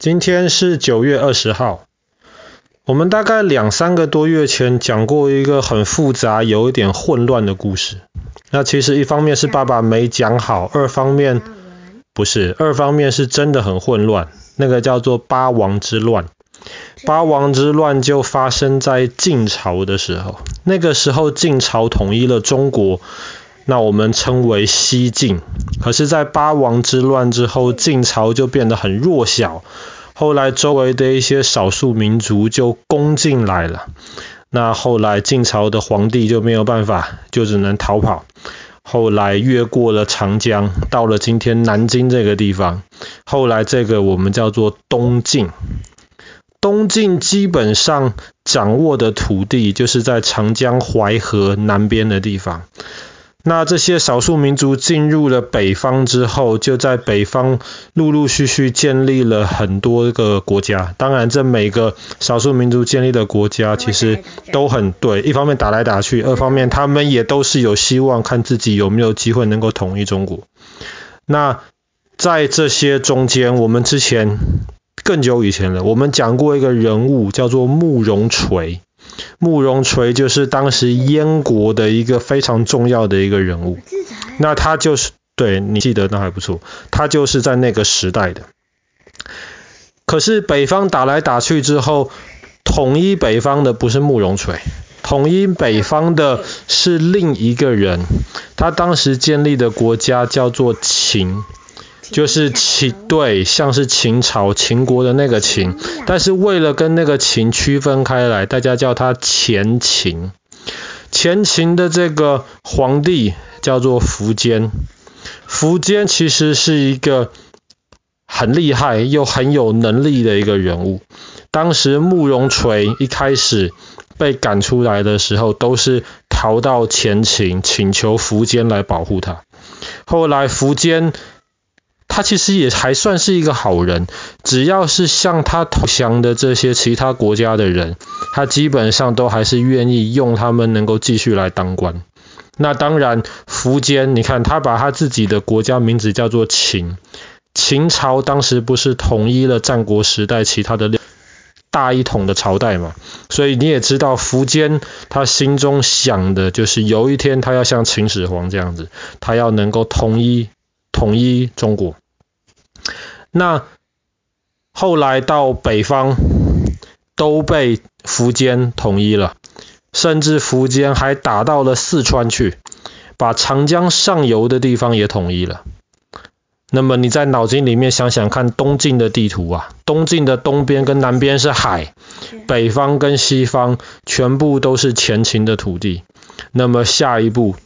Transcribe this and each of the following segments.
今天是九月二十号。我们大概两三个多月前讲过一个很复杂、有一点混乱的故事。那其实一方面是爸爸没讲好，二方面不是，二方面是真的很混乱。那个叫做八王之乱。八王之乱就发生在晋朝的时候。那个时候晋朝统一了中国，那我们称为西晋。可是，在八王之乱之后，晋朝就变得很弱小。后来周围的一些少数民族就攻进来了。那后来晋朝的皇帝就没有办法，就只能逃跑。后来越过了长江，到了今天南京这个地方。后来这个我们叫做东晋。东晋基本上掌握的土地就是在长江淮河南边的地方。那这些少数民族进入了北方之后，就在北方陆陆续续建立了很多个国家。当然，这每个少数民族建立的国家其实都很对，一方面打来打去，二方面他们也都是有希望看自己有没有机会能够统一中国。那在这些中间，我们之前更久以前了，我们讲过一个人物叫做慕容垂。慕容垂就是当时燕国的一个非常重要的一个人物，那他就是对你记得那还不错，他就是在那个时代的。可是北方打来打去之后，统一北方的不是慕容垂，统一北方的是另一个人，他当时建立的国家叫做秦。就是秦，对，像是秦朝秦国的那个秦，但是为了跟那个秦区分开来，大家叫他前秦。前秦的这个皇帝叫做苻坚，苻坚其实是一个很厉害又很有能力的一个人物。当时慕容垂一开始被赶出来的时候，都是逃到前秦，请求苻坚来保护他。后来苻坚。他其实也还算是一个好人，只要是向他投降的这些其他国家的人，他基本上都还是愿意用他们能够继续来当官。那当然，苻坚，你看他把他自己的国家名字叫做秦，秦朝当时不是统一了战国时代其他的大一统的朝代嘛？所以你也知道，苻坚他心中想的就是有一天他要像秦始皇这样子，他要能够统一统一中国。那后来到北方都被苻坚统一了，甚至苻坚还打到了四川去，把长江上游的地方也统一了。那么你在脑筋里面想想看，东晋的地图啊，东晋的东边跟南边是海，北方跟西方全部都是前秦的土地。那么下一步，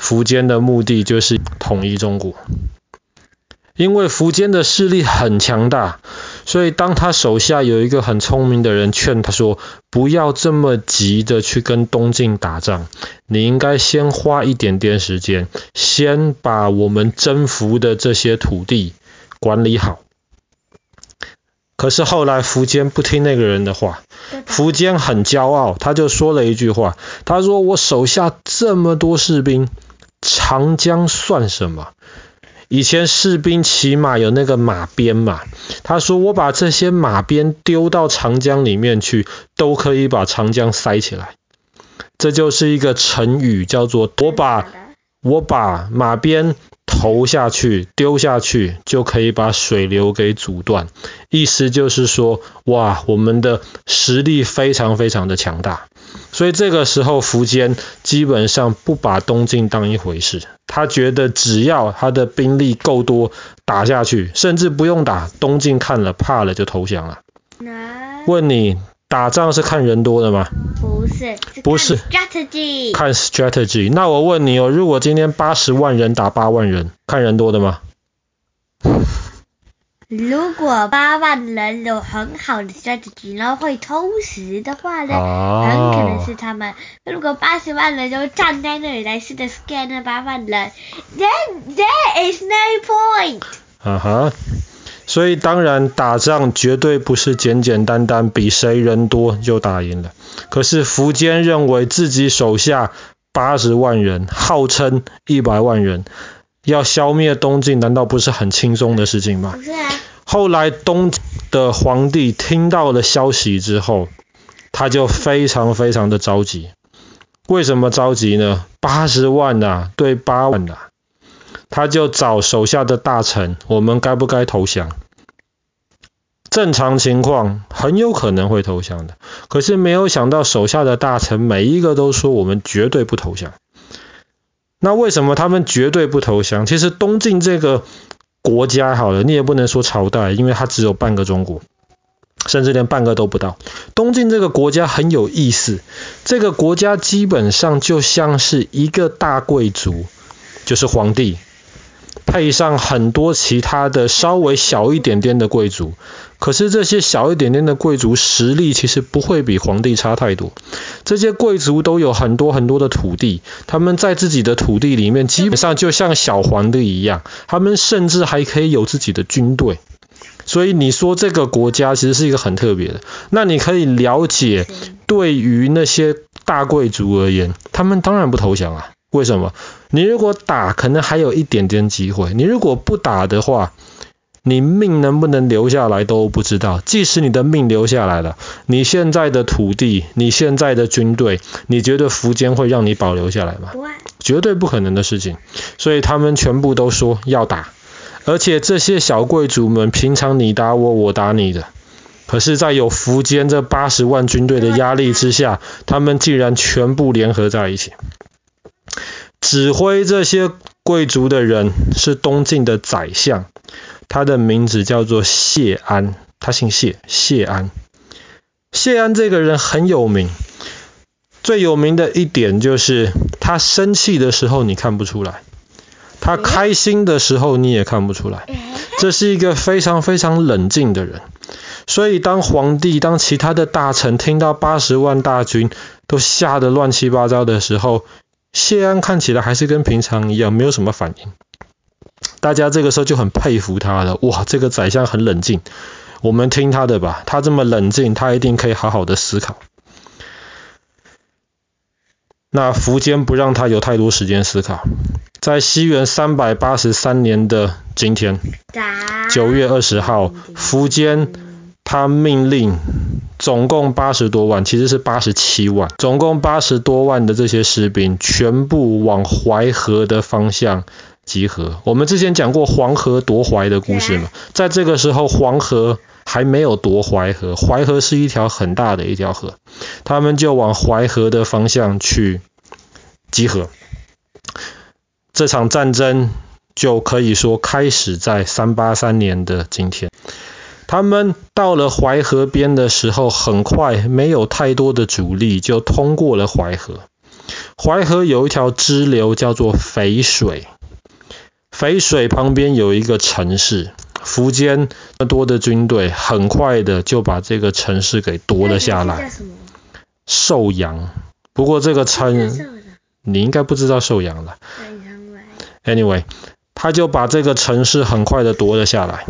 苻坚的目的就是统一中国。因为苻坚的势力很强大，所以当他手下有一个很聪明的人劝他说：“不要这么急的去跟东晋打仗，你应该先花一点点时间，先把我们征服的这些土地管理好。”可是后来苻坚不听那个人的话，苻坚很骄傲，他就说了一句话：“他说我手下这么多士兵，长江算什么？”以前士兵骑马有那个马鞭嘛，他说我把这些马鞭丢到长江里面去，都可以把长江塞起来。这就是一个成语，叫做我把我把马鞭投下去，丢下去，就可以把水流给阻断。意思就是说，哇，我们的实力非常非常的强大。所以这个时候，苻坚基本上不把东晋当一回事。他觉得只要他的兵力够多，打下去，甚至不用打，东晋看了怕了就投降了。问你，打仗是看人多的吗？不是，不是。strategy。看 strategy。那我问你哦，如果今天八十万人打八万人，看人多的吗？如果八万人有很好的 strategy，然后会偷袭的话呢，哦、很可能是他们。如果八十万人都站在那里来试着 scan 那八万人，then there is no point。啊哈，所以当然打仗绝对不是简简单单比谁人多就打赢了。可是苻坚认为自己手下八十万人，号称一百万人。要消灭东晋，难道不是很轻松的事情吗？不是啊。后来东的皇帝听到了消息之后，他就非常非常的着急。为什么着急呢？八十万呐、啊，对八万呐、啊，他就找手下的大臣，我们该不该投降？正常情况很有可能会投降的，可是没有想到手下的大臣每一个都说我们绝对不投降。那为什么他们绝对不投降？其实东晋这个国家好了，你也不能说朝代，因为它只有半个中国，甚至连半个都不到。东晋这个国家很有意思，这个国家基本上就像是一个大贵族，就是皇帝。配上很多其他的稍微小一点点的贵族，可是这些小一点点的贵族实力其实不会比皇帝差太多。这些贵族都有很多很多的土地，他们在自己的土地里面基本上就像小皇帝一样，他们甚至还可以有自己的军队。所以你说这个国家其实是一个很特别的。那你可以了解，对于那些大贵族而言，他们当然不投降啊。为什么？你如果打，可能还有一点点机会；你如果不打的话，你命能不能留下来都不知道。即使你的命留下来了，你现在的土地、你现在的军队，你觉得苻坚会让你保留下来吗？绝对不可能的事情。所以他们全部都说要打，而且这些小贵族们平常你打我，我打你的，可是，在有苻坚这八十万军队的压力之下，他们竟然全部联合在一起。指挥这些贵族的人是东晋的宰相，他的名字叫做谢安，他姓谢，谢安。谢安这个人很有名，最有名的一点就是他生气的时候你看不出来，他开心的时候你也看不出来，这是一个非常非常冷静的人。所以当皇帝、当其他的大臣听到八十万大军都吓得乱七八糟的时候，谢安看起来还是跟平常一样，没有什么反应。大家这个时候就很佩服他了，哇，这个宰相很冷静，我们听他的吧，他这么冷静，他一定可以好好的思考。那苻坚不让他有太多时间思考，在西元三百八十三年的今天，九月二十号，苻坚他命令。总共八十多万，其实是八十七万。总共八十多万的这些士兵，全部往淮河的方向集合。我们之前讲过黄河夺淮的故事嘛，在这个时候黄河还没有夺淮河，淮河是一条很大的一条河，他们就往淮河的方向去集合。这场战争就可以说开始在三八三年的今天。他们到了淮河边的时候，很快没有太多的阻力就通过了淮河。淮河有一条支流叫做淝水，淝水旁边有一个城市，苻坚多的军队很快的就把这个城市给夺了下来。寿阳，不过这个城你应该不知道寿阳了。Anyway。他就把这个城市很快的夺了下来，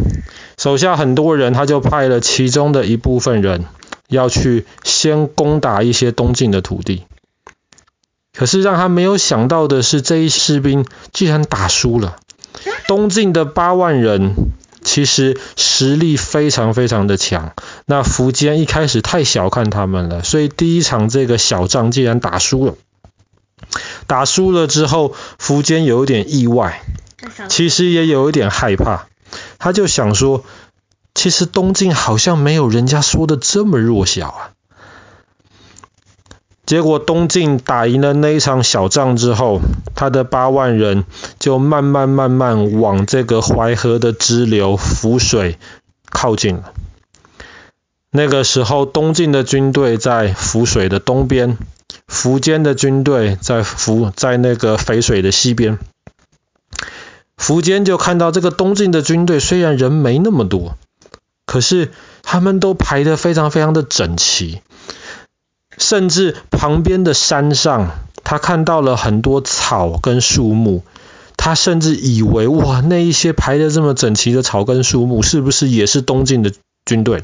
手下很多人，他就派了其中的一部分人要去先攻打一些东晋的土地。可是让他没有想到的是，这一士兵竟然打输了。东晋的八万人其实实力非常非常的强，那苻坚一开始太小看他们了，所以第一场这个小仗竟然打输了。打输了之后，苻坚有一点意外。其实也有一点害怕，他就想说，其实东晋好像没有人家说的这么弱小啊。结果东晋打赢了那一场小仗之后，他的八万人就慢慢慢慢往这个淮河的支流淝水靠近了。那个时候，东晋的军队在淝水的东边，苻坚的军队在淝在那个淝水的西边。苻坚就看到这个东晋的军队，虽然人没那么多，可是他们都排得非常非常的整齐，甚至旁边的山上，他看到了很多草跟树木，他甚至以为哇，那一些排得这么整齐的草跟树木，是不是也是东晋的军队？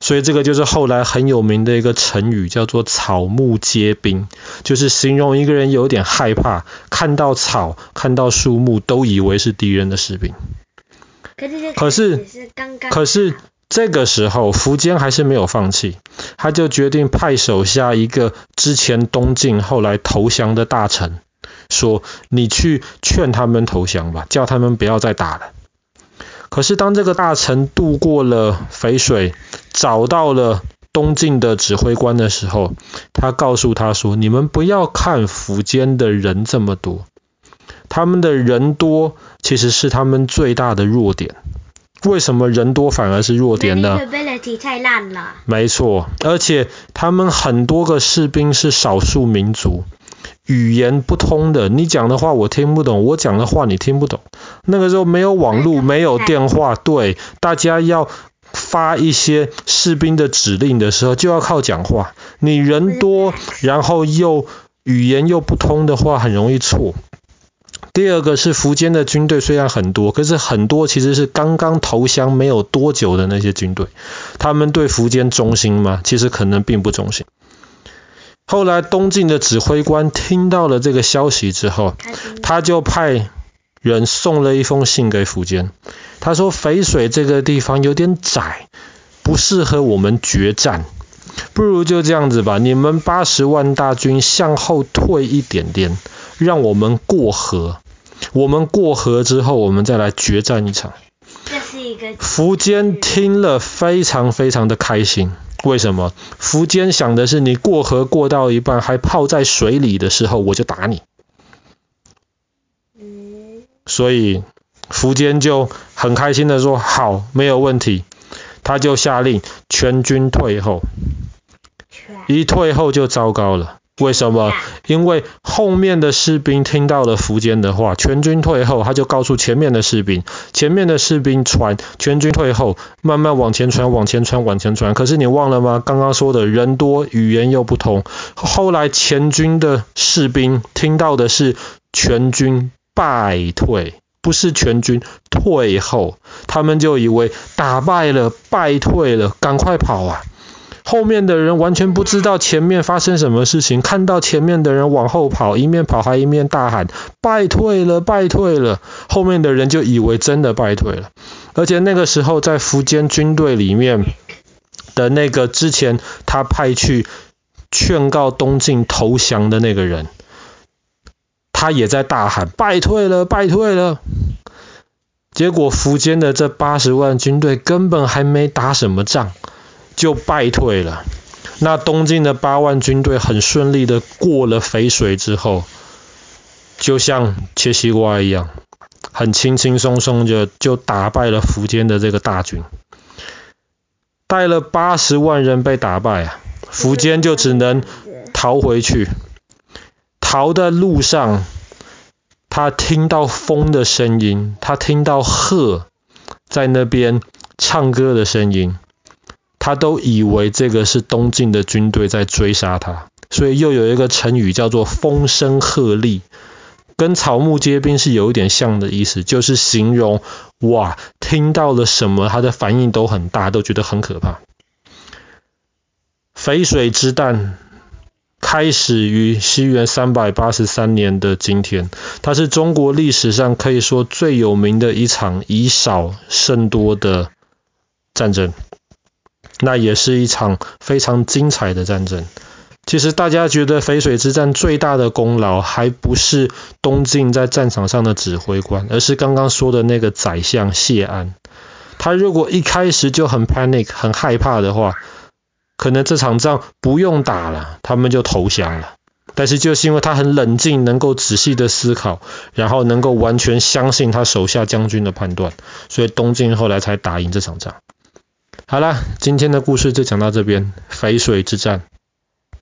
所以这个就是后来很有名的一个成语，叫做“草木皆兵”，就是形容一个人有点害怕，看到草、看到树木都以为是敌人的士兵。可是，可是这个时候，苻坚还是没有放弃，他就决定派手下一个之前东晋后来投降的大臣，说：“你去劝他们投降吧，叫他们不要再打了。”可是当这个大臣渡过了淝水，找到了东晋的指挥官的时候，他告诉他说：“你们不要看苻坚的人这么多，他们的人多其实是他们最大的弱点。”为什么人多反而是弱点呢？太烂了。没错，而且他们很多个士兵是少数民族，语言不通的。你讲的话我听不懂，我讲的话你听不懂。那个时候没有网络，没有电话，对，大家要发一些士兵的指令的时候，就要靠讲话。你人多，然后又语言又不通的话，很容易错。第二个是苻坚的军队虽然很多，可是很多其实是刚刚投降没有多久的那些军队，他们对苻坚忠心吗？其实可能并不忠心。后来东晋的指挥官听到了这个消息之后，他就派人送了一封信给苻坚，他说淝水这个地方有点窄，不适合我们决战，不如就这样子吧，你们八十万大军向后退一点点，让我们过河。我们过河之后，我们再来决战一场。这是一个。苻坚听了非常非常的开心。为什么？苻坚想的是，你过河过到一半还泡在水里的时候，我就打你。所以苻坚就很开心的说：“好，没有问题。”他就下令全军退后。一退后就糟糕了。为什么？因为后面的士兵听到了苻坚的话，全军退后，他就告诉前面的士兵，前面的士兵传全军退后，慢慢往前传，往前传，往前传。可是你忘了吗？刚刚说的人多，语言又不同。后来前军的士兵听到的是全军败退，不是全军退后，他们就以为打败了，败退了，赶快跑啊！后面的人完全不知道前面发生什么事情，看到前面的人往后跑，一面跑还一面大喊败退了，败退了。后面的人就以为真的败退了，而且那个时候在苻坚军队里面的那个之前他派去劝告东晋投降的那个人，他也在大喊败退了，败退了。结果苻坚的这八十万军队根本还没打什么仗。就败退了。那东晋的八万军队很顺利的过了淝水之后，就像切西瓜一样，很轻轻松松就就打败了苻坚的这个大军，带了八十万人被打败啊，苻坚就只能逃回去。逃的路上，他听到风的声音，他听到鹤在那边唱歌的声音。他都以为这个是东晋的军队在追杀他，所以又有一个成语叫做“风声鹤唳”，跟草木皆兵是有一点像的意思，就是形容哇，听到了什么，他的反应都很大，都觉得很可怕。淝水之战开始于西元三百八十三年的今天，它是中国历史上可以说最有名的一场以少胜多的战争。那也是一场非常精彩的战争。其实大家觉得淝水之战最大的功劳，还不是东晋在战场上的指挥官，而是刚刚说的那个宰相谢安。他如果一开始就很 panic、很害怕的话，可能这场仗不用打了，他们就投降了。但是就是因为他很冷静，能够仔细的思考，然后能够完全相信他手下将军的判断，所以东晋后来才打赢这场仗。好啦，今天的故事就讲到这边，淝水之战。